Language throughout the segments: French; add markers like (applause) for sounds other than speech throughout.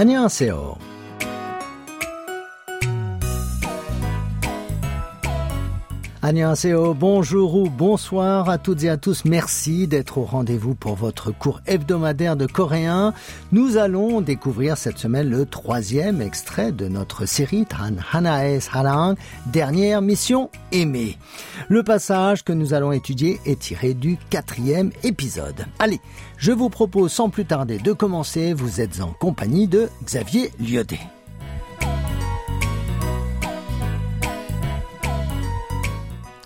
안녕하세요. Bonjour ou bonsoir à toutes et à tous. Merci d'être au rendez-vous pour votre cours hebdomadaire de coréen. Nous allons découvrir cette semaine le troisième extrait de notre série Tan Hanae Sarang, dernière mission aimée. Le passage que nous allons étudier est tiré du quatrième épisode. Allez, je vous propose sans plus tarder de commencer. Vous êtes en compagnie de Xavier Liodé.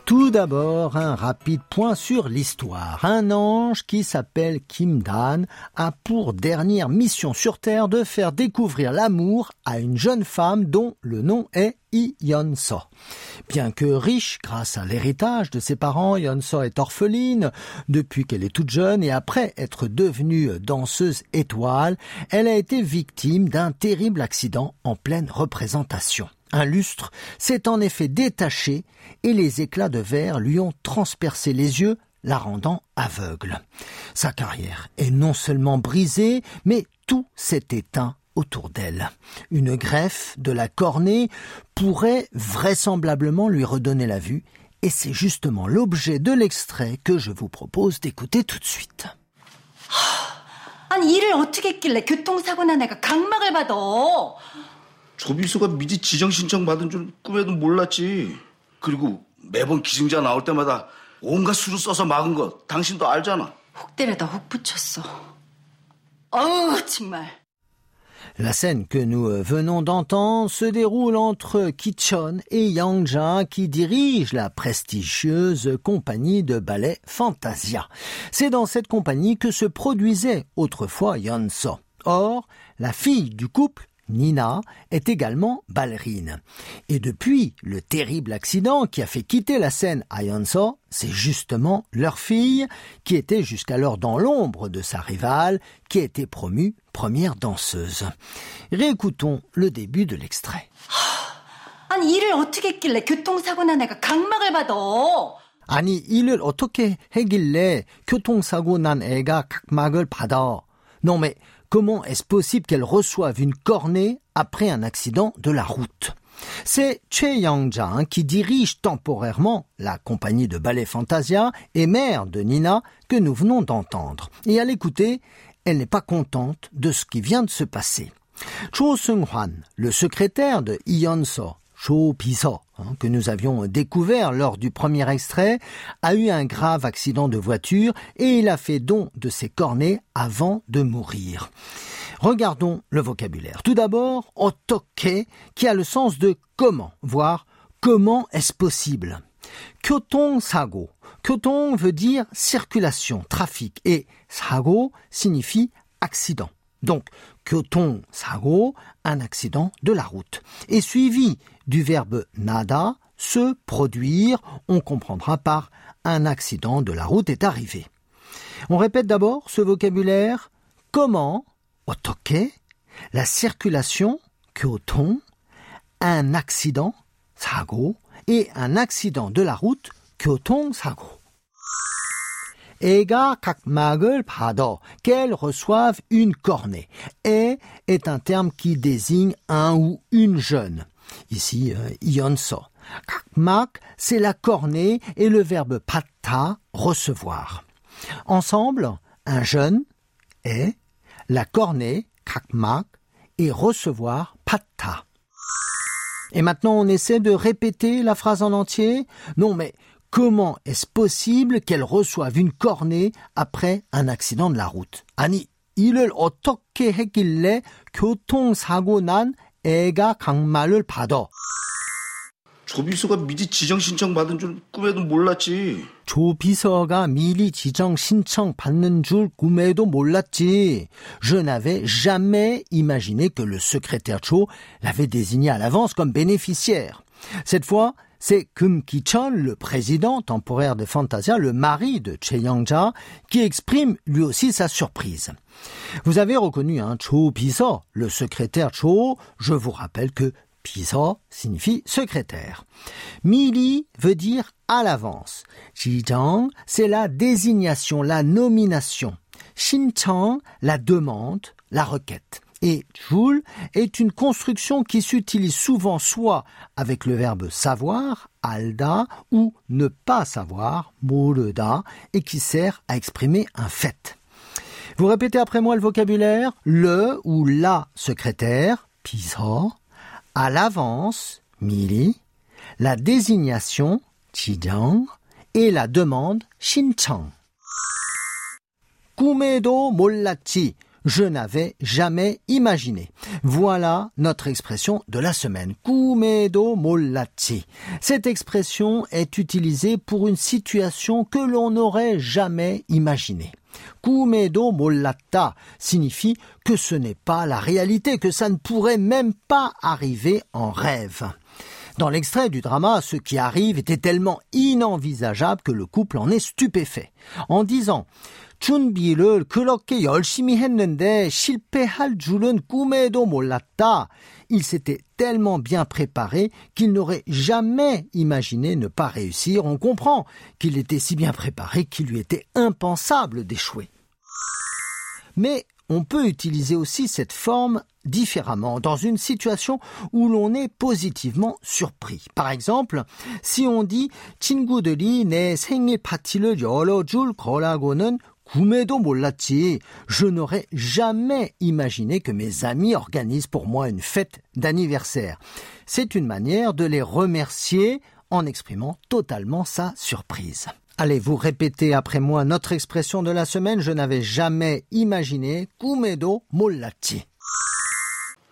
Tout d'abord, un rapide point sur l'histoire. Un ange qui s'appelle Kim Dan a pour dernière mission sur Terre de faire découvrir l'amour à une jeune femme dont le nom est So. Bien que riche grâce à l'héritage de ses parents, Yeon So est orpheline depuis qu'elle est toute jeune et après être devenue danseuse étoile, elle a été victime d'un terrible accident en pleine représentation. Un lustre s'est en effet détaché et les éclats de verre lui ont transpercé les yeux, la rendant aveugle. Sa carrière est non seulement brisée, mais tout s'est éteint autour d'elle. Une greffe de la cornée pourrait vraisemblablement lui redonner la vue, et c'est justement l'objet de l'extrait que je vous propose d'écouter tout de suite. 조비수가 미리 지정 신청 받은 줄 꿈에도 몰랐지. 그리고 매번 기증자 나올 때마다 온갖 수를 써서 막은 거 당신도 알잖아. 혹 때려다 혹 붙였어. 어우 정말. La scène que nous venons d'entendre se déroule entre Kichon et Yangja qui dirigent la prestigieuse compagnie de ballet Fantasia. C'est dans cette compagnie que se produisait autrefois Yeonso. Or, la fille du couple Nina est également ballerine. Et depuis le terrible accident qui a fait quitter la scène à Yeonso, c'est justement leur fille, qui était jusqu'alors dans l'ombre de sa rivale, qui a été promue première danseuse. Réécoutons le début de l'extrait. (gasps) 아니 일을 어떻게 했길래 교통사고 난 애가 각막을 받아? 아니 일을 어떻게 했길래 교통사고 난 애가 각막을 받아? Non mais comment est-ce possible qu'elle reçoive une cornée après un accident de la route? C'est Che Yang-ja qui dirige temporairement la compagnie de ballet Fantasia et mère de Nina que nous venons d'entendre. Et à l'écouter, elle n'est pas contente de ce qui vient de se passer. Cho Seung-hwan, le secrétaire de Yeon-so, Cho Piso, hein, que nous avions découvert lors du premier extrait, a eu un grave accident de voiture et il a fait don de ses cornets avant de mourir. Regardons le vocabulaire. Tout d'abord, otoke, qui a le sens de comment, voire comment est-ce possible. Kyotong sago. Kyotong veut dire circulation, trafic, et sago signifie accident. Donc, Kyoton Sago, un accident de la route. Et suivi du verbe nada, se produire, on comprendra par un accident de la route est arrivé. On répète d'abord ce vocabulaire comment, otoke, la circulation, kyoton, un accident, sago, et un accident de la route, kyoton sago. Ega kakmagel pado, qu'elle reçoive une cornée. Et est un terme qui désigne un ou une jeune. Ici, euh, ionso. Kakmak, c'est la cornée et le verbe patta, recevoir. Ensemble, un jeune est, la cornée, kakmak, et recevoir patta. Et maintenant, on essaie de répéter la phrase en entier? Non, mais Comment est-ce possible qu'elle reçoive une cornée après un accident de la route? 아니, 이를 어떻게 했길래 교통사고 난 애가 강마를 받아? 조비서가 미리 지정 신청 받은 줄 꿈에도 몰랐지. 조비서가 미리 지정 신청 받는 줄 꿈에도 몰랐지. Je n'avais jamais imaginé que le secrétaire Cho l'avait désigné à l'avance comme bénéficiaire. Cette fois, c'est Kum Ki-chol, le président temporaire de Fantasia, le mari de Che Yang-ja, qui exprime lui aussi sa surprise. Vous avez reconnu un hein, Cho Piso, le secrétaire Cho. Je vous rappelle que Piso signifie secrétaire. Mili veut dire à l'avance. Jijang, c'est la désignation, la nomination. Shinchang, la demande, la requête et joule est une construction qui s'utilise souvent soit avec le verbe savoir, alda, ou ne pas savoir, mouleda, et qui sert à exprimer un fait. Vous répétez après moi le vocabulaire le ou la secrétaire, pisa, à l'avance, mili, la désignation, chidang, et la demande, shinchang. Kumedo mollachi je n'avais jamais imaginé. Voilà notre expression de la semaine. Kumedo mollati. Cette expression est utilisée pour une situation que l'on n'aurait jamais imaginée. Kumedo mollata signifie que ce n'est pas la réalité, que ça ne pourrait même pas arriver en rêve. Dans l'extrait du drama, ce qui arrive était tellement inenvisageable que le couple en est stupéfait. En disant 준비를 그렇게 열심히 했는데 실패할 줄은 꿈에도 몰랐다. Il s'était tellement bien préparé qu'il n'aurait jamais imaginé ne pas réussir. On comprend qu'il était si bien préparé qu'il lui était impensable d'échouer. Mais on peut utiliser aussi cette forme différemment dans une situation où l'on est positivement surpris. Par exemple, si on dit 친구들이 내 생일 파티를 열어줄 거라고는 je n'aurais jamais imaginé que mes amis organisent pour moi une fête d'anniversaire. C'est une manière de les remercier en exprimant totalement sa surprise. Allez, vous répétez après moi notre expression de la semaine. Je n'avais jamais imaginé 꿈에도 몰랐지.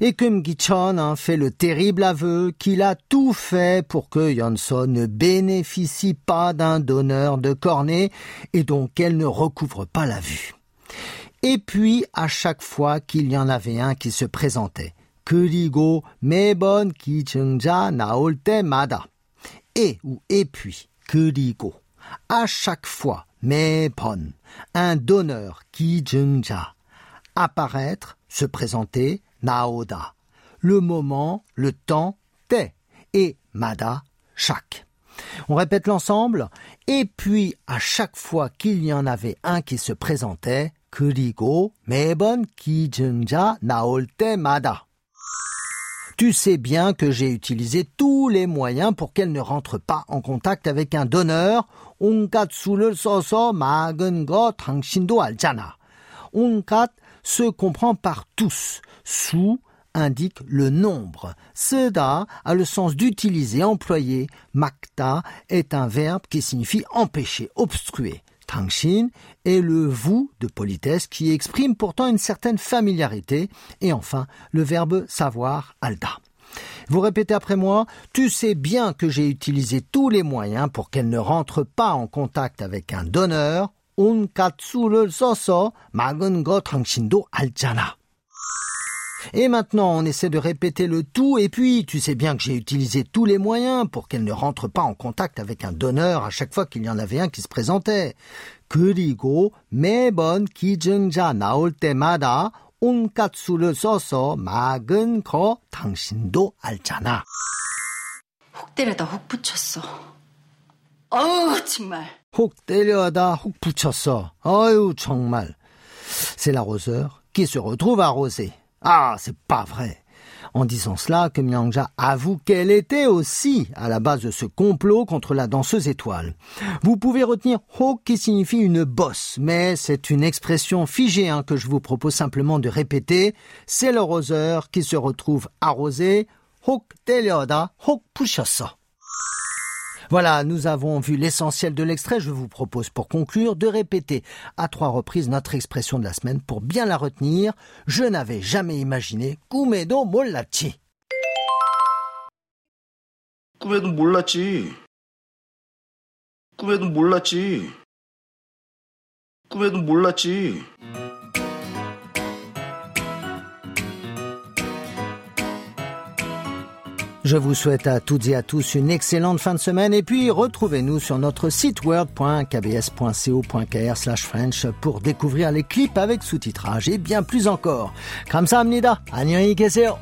Et Kum Gichon a fait le terrible aveu qu'il a tout fait pour que Yonso ne bénéficie pas d'un donneur de cornet et donc qu'elle ne recouvre pas la vue. Et puis, à chaque fois qu'il y en avait un qui se présentait, 그리고 매번 기증자 나올 때마다 et ou et puis 그리고 à chaque fois 매번 un donneur 기증자 apparaître se présenter naoda le moment le temps te et mada chaque on répète l'ensemble et puis à chaque fois qu'il y en avait un qui se présentait 그리고 매번 기증자 나올 때마다. Tu sais bien que j'ai utilisé tous les moyens pour qu'elle ne rentre pas en contact avec un donneur. 온갖 수를 써서 막은 거 당신도 알잖아. 온갖 se comprend par tous. Sous indique le nombre. Seda a le sens d'utiliser, employer. Makta est un verbe qui signifie empêcher, obstruer. Tangshin et le vous de politesse qui exprime pourtant une certaine familiarité. Et enfin, le verbe savoir, alda. Vous répétez après moi, tu sais bien que j'ai utilisé tous les moyens pour qu'elle ne rentre pas en contact avec un donneur. 온갖수를 써서 막은 거 당신도 알잖아. Et maintenant, on essaie de répéter le tout, et puis, tu sais bien que j'ai utilisé tous les moyens pour qu'elle ne rentre pas en contact avec un donneur à chaque fois qu'il y en avait un qui se présentait. 그리고 매번 기증자 나올 때마다 온갖 수를 써서 막은 거 당신도 알잖아. 혹 때려다 혹 붙였어. 어우, 정말. 혹 때려다 혹 붙였어. 어유 정말. C'est l'arroseur qui se retrouve arrosé. Ah, c'est pas vrai. En disant cela, que Myangja avoue qu'elle était aussi à la base de ce complot contre la danseuse étoile. Vous pouvez retenir Ho qui signifie une bosse, mais c'est une expression figée hein, que je vous propose simplement de répéter. C'est le roseur qui se retrouve arrosé. Hok telioda, hok voilà, nous avons vu l'essentiel de l'extrait. Je vous propose pour conclure de répéter à trois reprises notre expression de la semaine pour bien la retenir. Je n'avais jamais imaginé 꿈에도 몰랐지. 꿈에도 몰랐지. 꿈에도 몰랐지. 꿈에도 몰랐지. Je vous souhaite à toutes et à tous une excellente fin de semaine et puis retrouvez-nous sur notre site word.kbs.co.kr French pour découvrir les clips avec sous-titrage et bien plus encore. 감사합니다. 안녕히 계세요.